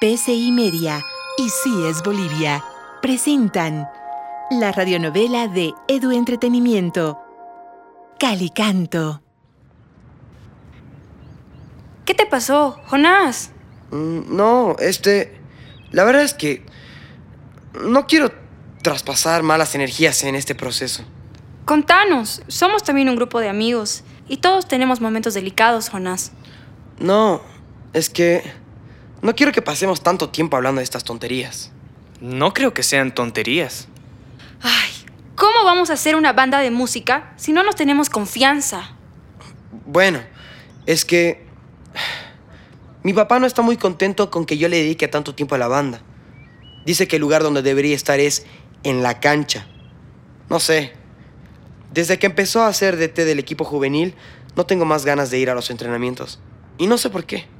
PCI Media y Sí es Bolivia presentan la radionovela de Edu Entretenimiento, Calicanto. ¿Qué te pasó, Jonás? Mm, No, este... La verdad es que... No quiero traspasar malas energías en este proceso. Contanos, somos también un grupo de amigos y todos tenemos momentos delicados, Jonás. No, es que... No quiero que pasemos tanto tiempo hablando de estas tonterías. No creo que sean tonterías. Ay, ¿cómo vamos a hacer una banda de música si no nos tenemos confianza? Bueno, es que... Mi papá no está muy contento con que yo le dedique tanto tiempo a la banda. Dice que el lugar donde debería estar es en la cancha. No sé. Desde que empezó a hacer DT del equipo juvenil, no tengo más ganas de ir a los entrenamientos. Y no sé por qué.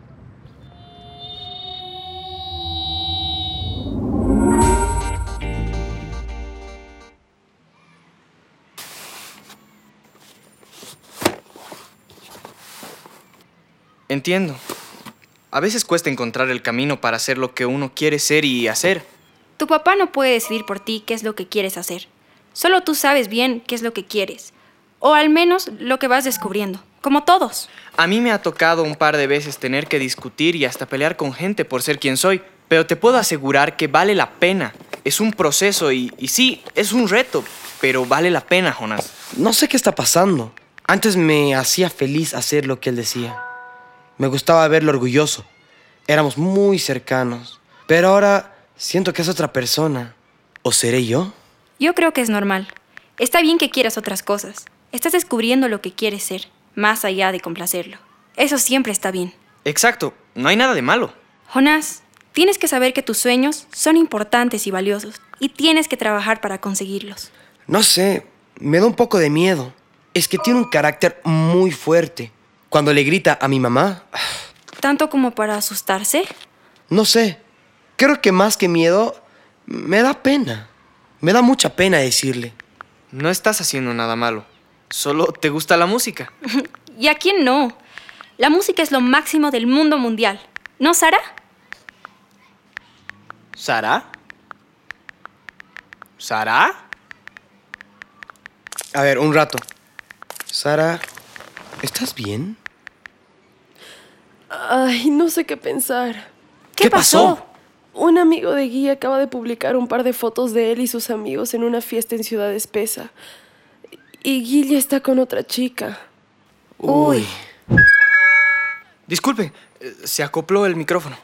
Entiendo. A veces cuesta encontrar el camino para hacer lo que uno quiere ser y hacer. Tu papá no puede decidir por ti qué es lo que quieres hacer. Solo tú sabes bien qué es lo que quieres. O al menos lo que vas descubriendo. Como todos. A mí me ha tocado un par de veces tener que discutir y hasta pelear con gente por ser quien soy, pero te puedo asegurar que vale la pena. Es un proceso y, y sí, es un reto, pero vale la pena, Jonas. No sé qué está pasando. Antes me hacía feliz hacer lo que él decía. Me gustaba verlo orgulloso. Éramos muy cercanos. Pero ahora siento que es otra persona. ¿O seré yo? Yo creo que es normal. Está bien que quieras otras cosas. Estás descubriendo lo que quieres ser, más allá de complacerlo. Eso siempre está bien. Exacto, no hay nada de malo. Jonás, tienes que saber que tus sueños son importantes y valiosos y tienes que trabajar para conseguirlos. No sé, me da un poco de miedo. Es que tiene un carácter muy fuerte. Cuando le grita a mi mamá, ¿Tanto como para asustarse? no sé. Creo que más que miedo, me da pena. Me da mucha pena decirle. No estás haciendo nada malo. Solo te gusta la música. ¿Y a quién no? La música es lo máximo del mundo mundial. ¿No, Sara? ¿Sara? ¿Sara? A ver, un rato. Sara, ¿estás bien? Ay, no sé qué pensar. ¿Qué, ¿Qué pasó? Un amigo de Guy acaba de publicar un par de fotos de él y sus amigos en una fiesta en Ciudad Espesa. Y Guy ya está con otra chica. Uy. Disculpe, eh, se acopló el micrófono.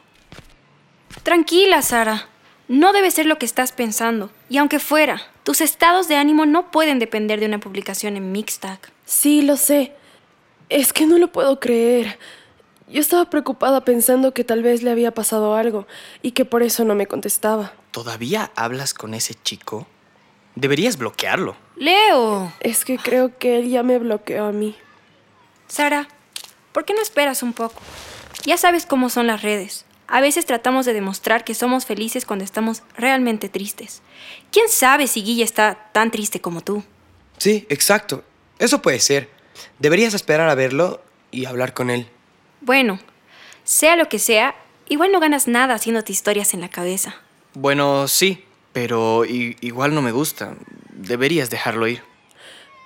Tranquila, Sara. No debe ser lo que estás pensando. Y aunque fuera, tus estados de ánimo no pueden depender de una publicación en Mixtag. Sí, lo sé. Es que no lo puedo creer. Yo estaba preocupada pensando que tal vez le había pasado algo y que por eso no me contestaba. ¿Todavía hablas con ese chico? Deberías bloquearlo. Leo. Es que creo que él ya me bloqueó a mí. Sara, ¿por qué no esperas un poco? Ya sabes cómo son las redes. A veces tratamos de demostrar que somos felices cuando estamos realmente tristes. ¿Quién sabe si Guille está tan triste como tú? Sí, exacto. Eso puede ser. Deberías esperar a verlo y hablar con él. Bueno, sea lo que sea, igual no ganas nada haciéndote historias en la cabeza. Bueno, sí, pero igual no me gusta. Deberías dejarlo ir.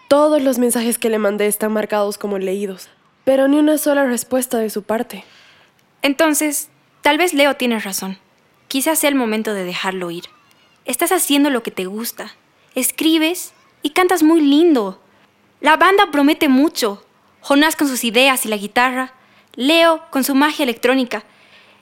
Todos los mensajes que le mandé están marcados como leídos, pero ni una sola respuesta de su parte. Entonces, tal vez Leo tiene razón. Quizás sea el momento de dejarlo ir. Estás haciendo lo que te gusta. Escribes y cantas muy lindo. La banda promete mucho. Jonás con sus ideas y la guitarra. Leo con su magia electrónica.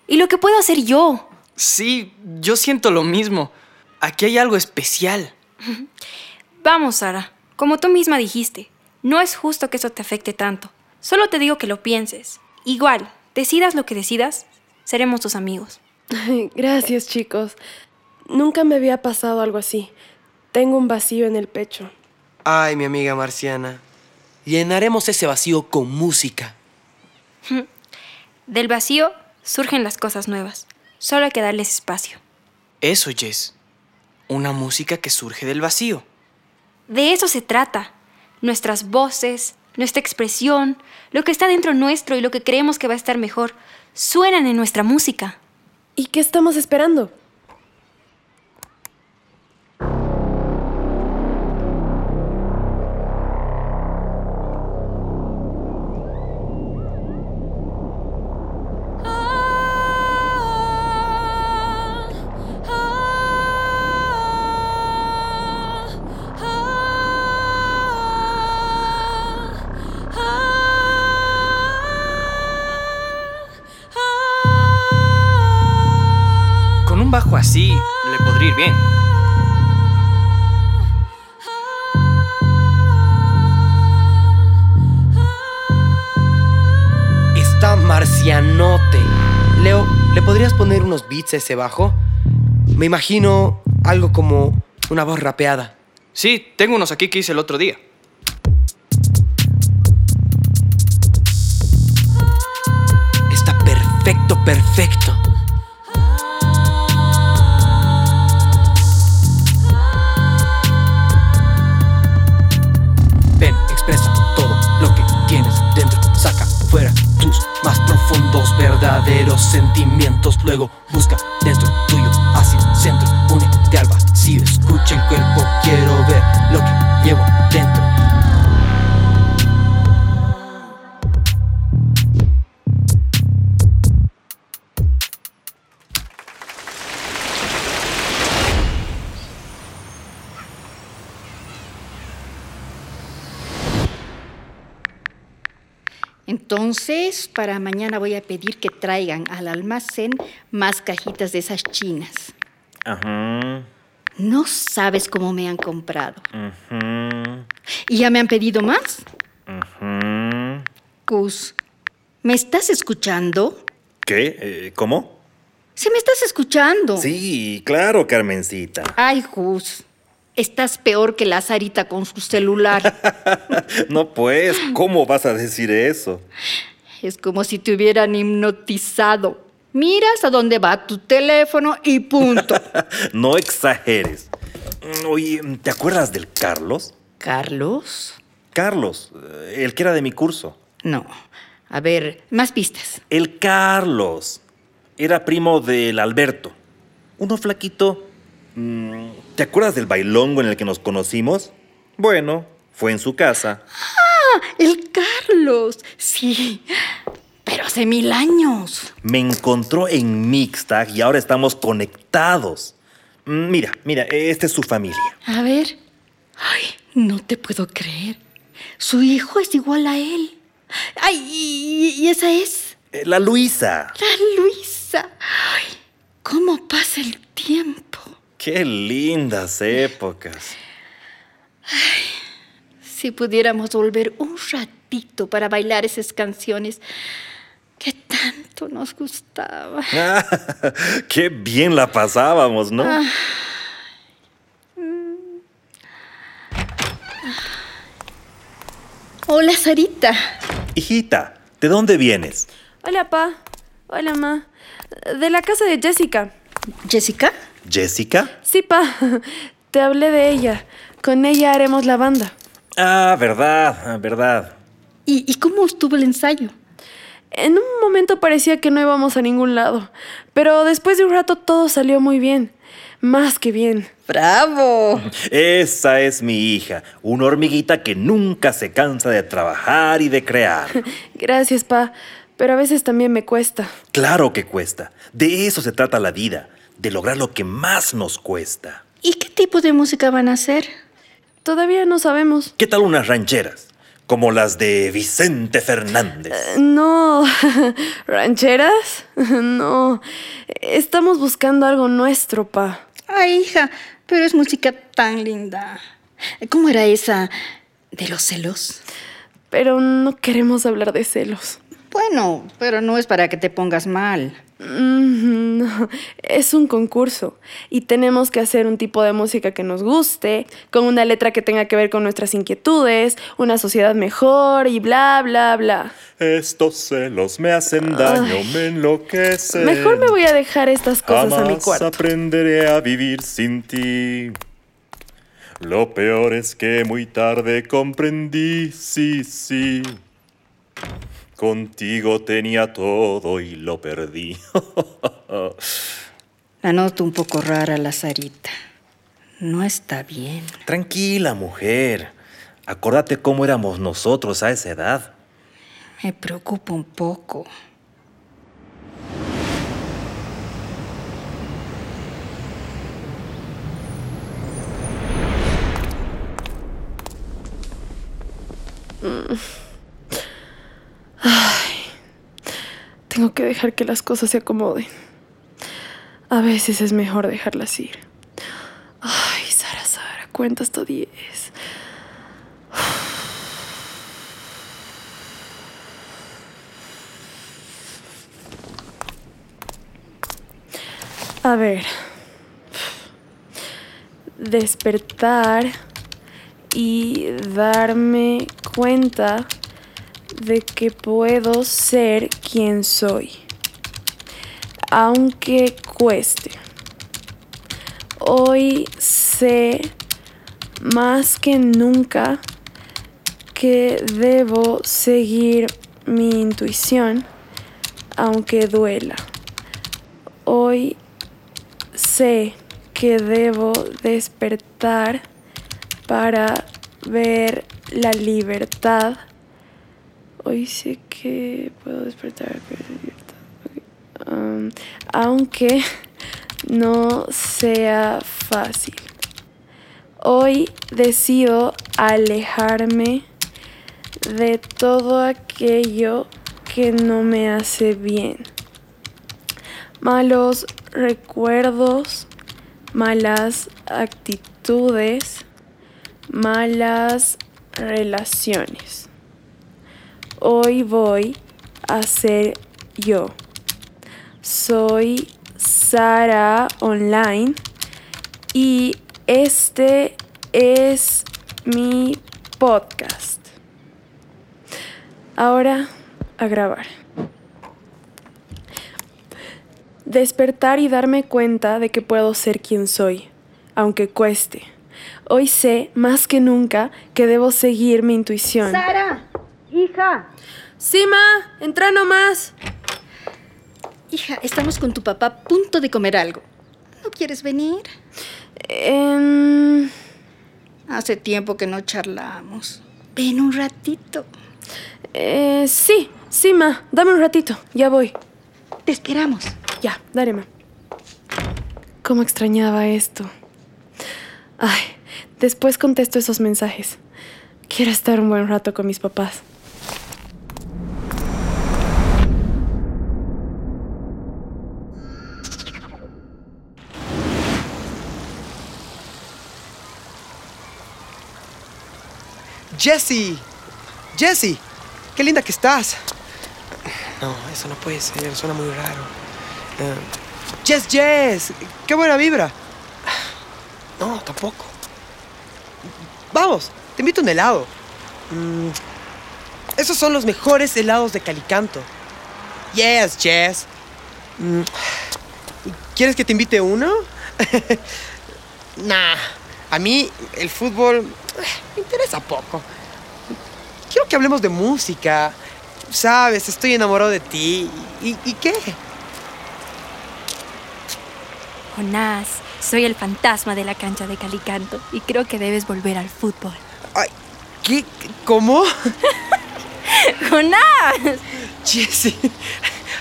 Y lo que puedo hacer yo. Sí, yo siento lo mismo. Aquí hay algo especial. Vamos, Sara. Como tú misma dijiste, no es justo que eso te afecte tanto. Solo te digo que lo pienses. Igual, decidas lo que decidas, seremos tus amigos. Gracias, chicos. Nunca me había pasado algo así. Tengo un vacío en el pecho. Ay, mi amiga marciana. Llenaremos ese vacío con música. Del vacío surgen las cosas nuevas. Solo hay que darles espacio. Eso, Jess. Una música que surge del vacío. De eso se trata. Nuestras voces, nuestra expresión, lo que está dentro nuestro y lo que creemos que va a estar mejor, suenan en nuestra música. ¿Y qué estamos esperando? Marcianote. Leo, ¿le podrías poner unos beats a ese bajo? Me imagino algo como una voz rapeada. Sí, tengo unos aquí que hice el otro día. Está perfecto, perfecto. Verdaderos sentimientos. Luego busca dentro tuyo, hacia el centro. Únete al vacío, escucha el cuerpo. Quiero ver lo que llevo dentro. Entonces, para mañana voy a pedir que traigan al almacén más cajitas de esas chinas. Ajá. No sabes cómo me han comprado. Ajá. ¿Y ya me han pedido más? Ajá. Cus, ¿me estás escuchando? ¿Qué? Eh, ¿Cómo? ¿Se me estás escuchando? Sí, claro, Carmencita. Ay, Gus, estás peor que la Sarita con su celular. No, pues, ¿cómo vas a decir eso? es como si te hubieran hipnotizado. Miras a dónde va tu teléfono y punto. No exageres. Mm, Oye, ¿te acuerdas del Carlos? ¿Carlos? Carlos, el que era de mi curso. No. A ver, más pistas. El Carlos. Era primo del Alberto. Uno flaquito. Mm, ¿Te acuerdas del bailongo en el que nos conocimos? Bueno, fue en su casa. El Carlos. Sí. Pero hace mil años. Me encontró en Mixtag y ahora estamos conectados. Mm, Mira, mira, esta es su familia. A ver. Ay, no te puedo creer. Su hijo es igual a él. Ay, y, y esa es Eh, La Luisa. la Luisa. Ay, ¿cómo pasa el tiempo? Qué lindas épocas. Si pudiéramos volver un ratito para bailar esas canciones que tanto nos gustaban. Qué bien la pasábamos, ¿no? Hola, Sarita. Hijita, ¿de dónde vienes? Hola, pa. Hola, ma. De la casa de Jessica. ¿Jessica? ¿Jessica? Sí, pa. Te hablé de ella. Con ella haremos la banda. Ah, verdad, ah, verdad. ¿Y, y cómo estuvo el ensayo? En un momento parecía que no íbamos a ningún lado, pero después de un rato todo salió muy bien. Más que bien. ¡Bravo! Esa es mi hija, una hormiguita que nunca se cansa de trabajar y de crear. Gracias, pa. Pero a veces también me cuesta. Claro que cuesta. De eso se trata la vida, de lograr lo que más nos cuesta. ¿Y qué tipo de música van a hacer? Todavía no sabemos. ¿Qué tal unas rancheras? Como las de Vicente Fernández. No. ¿Rancheras? No. Estamos buscando algo nuestro, pa. Ay, hija, pero es música tan linda. ¿Cómo era esa de los celos? Pero no queremos hablar de celos. Bueno, pero no es para que te pongas mal. Mm, No, es un concurso y tenemos que hacer un tipo de música que nos guste, con una letra que tenga que ver con nuestras inquietudes, una sociedad mejor y bla, bla, bla. Estos celos me hacen daño, Ay. me enloquecen. Mejor me voy a dejar estas cosas a mi Jamás cuarto. aprenderé a vivir sin ti. Lo peor es que muy tarde comprendí, sí, sí. Contigo tenía todo y lo perdí. La noto un poco rara la Sarita. No está bien. Tranquila, mujer. Acordate cómo éramos nosotros a esa edad. Me preocupa un poco. Tengo que dejar que las cosas se acomoden. A veces es mejor dejarlas ir. Ay, Sara, Sara, cuenta hasta 10. A ver. Despertar y darme cuenta de que puedo ser quien soy, aunque cueste. Hoy sé más que nunca que debo seguir mi intuición, aunque duela. Hoy sé que debo despertar para ver la libertad. Hoy sé que puedo despertar. Um, aunque no sea fácil. Hoy decido alejarme de todo aquello que no me hace bien. Malos recuerdos, malas actitudes, malas relaciones. Hoy voy a ser yo. Soy Sara Online y este es mi podcast. Ahora a grabar. Despertar y darme cuenta de que puedo ser quien soy, aunque cueste. Hoy sé más que nunca que debo seguir mi intuición. Sara, hija. Sí, ma, entra nomás. Hija, estamos con tu papá a punto de comer algo. ¿No quieres venir? Em, Hace tiempo que no charlamos. Ven un ratito. eh, sí, sí, ma, dame un ratito, ya voy. Te esperamos. Ya, dale, ma. ¿Cómo extrañaba esto? Ay, después contesto esos mensajes. Quiero estar un buen rato con mis papás. Jessie, Jessie, qué linda que estás. No, eso no puede ser, suena muy raro. Eh, Jess, Jess, qué buena vibra. No, tampoco. Vamos, te invito a un helado. Mm, esos son los mejores helados de Calicanto. Yes, Jess. Mm, ¿Quieres que te invite uno? nah, a mí el fútbol eh, me interesa poco. Quiero que hablemos de música. Sabes, estoy enamorado de ti. ¿Y, y qué? Jonás, soy el fantasma de la cancha de Calicanto y creo que debes volver al fútbol. Ay, ¿qué? ¿Cómo? ¡Jonás! Jessie,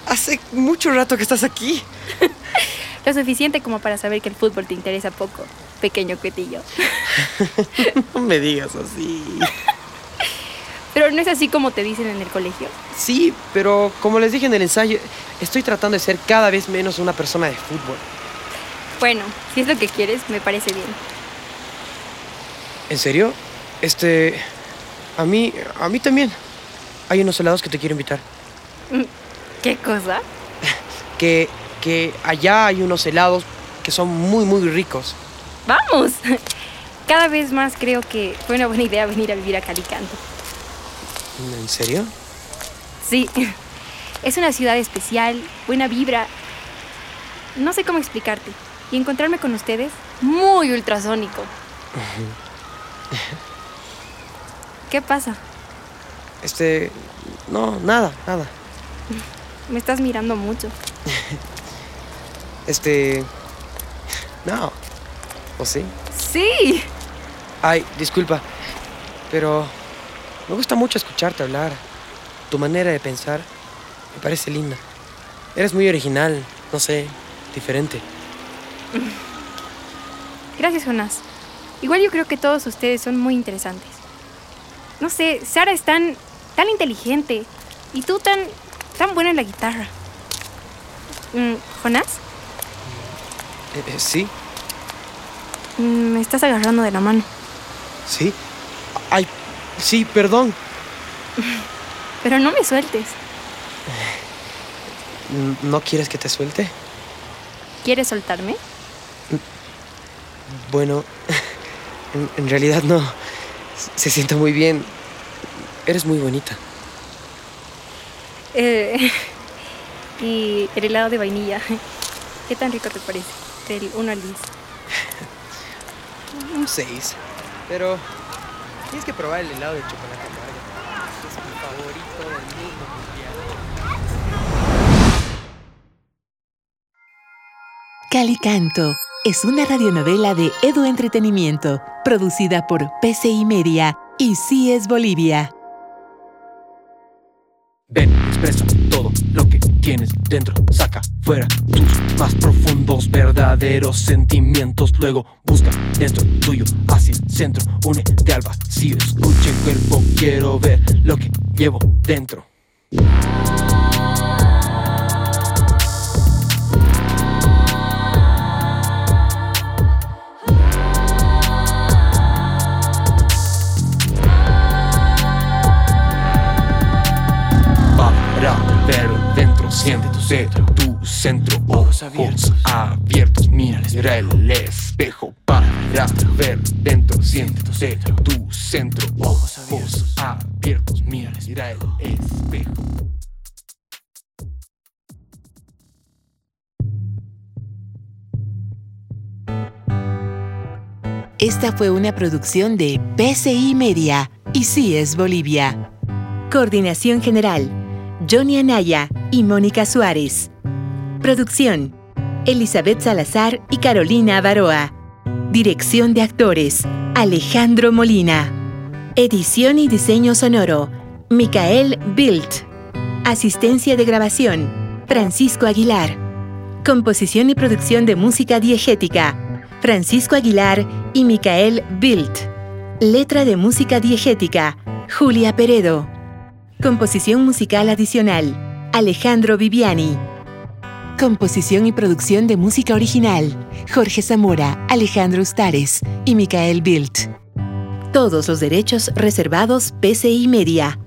hace mucho rato que estás aquí. Lo suficiente como para saber que el fútbol te interesa poco, pequeño cuetillo. No me digas así. Pero no es así como te dicen en el colegio. Sí, pero como les dije en el ensayo, estoy tratando de ser cada vez menos una persona de fútbol. Bueno, si es lo que quieres, me parece bien. ¿En serio? Este. A mí. A mí también. Hay unos helados que te quiero invitar. ¿Qué cosa? Que. Que allá hay unos helados que son muy, muy ricos. ¡Vamos! Cada vez más creo que fue una buena idea venir a vivir a Calicanto. ¿En serio? Sí, es una ciudad especial, buena vibra. No sé cómo explicarte. Y encontrarme con ustedes, muy ultrasónico. ¿Qué pasa? Este. No, nada, nada. Me estás mirando mucho. Este. No. ¿O sí? Sí. Ay, disculpa, pero me gusta mucho escucharte hablar. Tu manera de pensar me parece linda. Eres muy original, no sé, diferente. Gracias, Jonas. Igual yo creo que todos ustedes son muy interesantes. No sé, Sara es tan, tan inteligente y tú tan, tan buena en la guitarra. Mm, ¿Jonás? Eh, eh, ¿Sí? Mm, Me estás agarrando de la mano. ¿Sí? Ay, sí, perdón. Pero no me sueltes. N- ¿No quieres que te suelte? ¿Quieres soltarme? Bueno, en, en realidad no. Se siente muy bien. Eres muy bonita. Eh, y el helado de vainilla. ¿Qué tan rico te parece? Del 1 al 10. Un 6. Pero tienes que probar el helado de chocolate amargo. Es mi favorito del mundo mundial. Calicanto es una radionovela de Edu Entretenimiento, producida por PCI Media y CIES Bolivia. Ven, que tienes dentro, saca fuera tus más profundos, verdaderos sentimientos. Luego busca dentro tuyo, hacia el centro, únete al vacío. Escucha el cuerpo, quiero ver lo que llevo dentro. Siente tu centro, tu centro, ojos abiertos, abiertos, mira, el espejo. Para ver dentro, siente tu centro, tu centro, ojos abiertos, abiertos, mira, mira el espejo. Esta fue una producción de PCI Media y CIES Bolivia. Coordinación General, Johnny Anaya y Mónica Suárez. Producción, Elizabeth Salazar y Carolina Avaroa. Dirección de actores, Alejandro Molina. Edición y diseño sonoro, Micael Bilt. Asistencia de grabación, Francisco Aguilar. Composición y producción de música diegética, Francisco Aguilar y Micael Bilt. Letra de música diegética, Julia Peredo. Composición musical adicional, Alejandro Viviani. Composición y producción de música original, Jorge Zamora, Alejandro Ustares y Micael Bilt. Todos los derechos reservados PCI Media.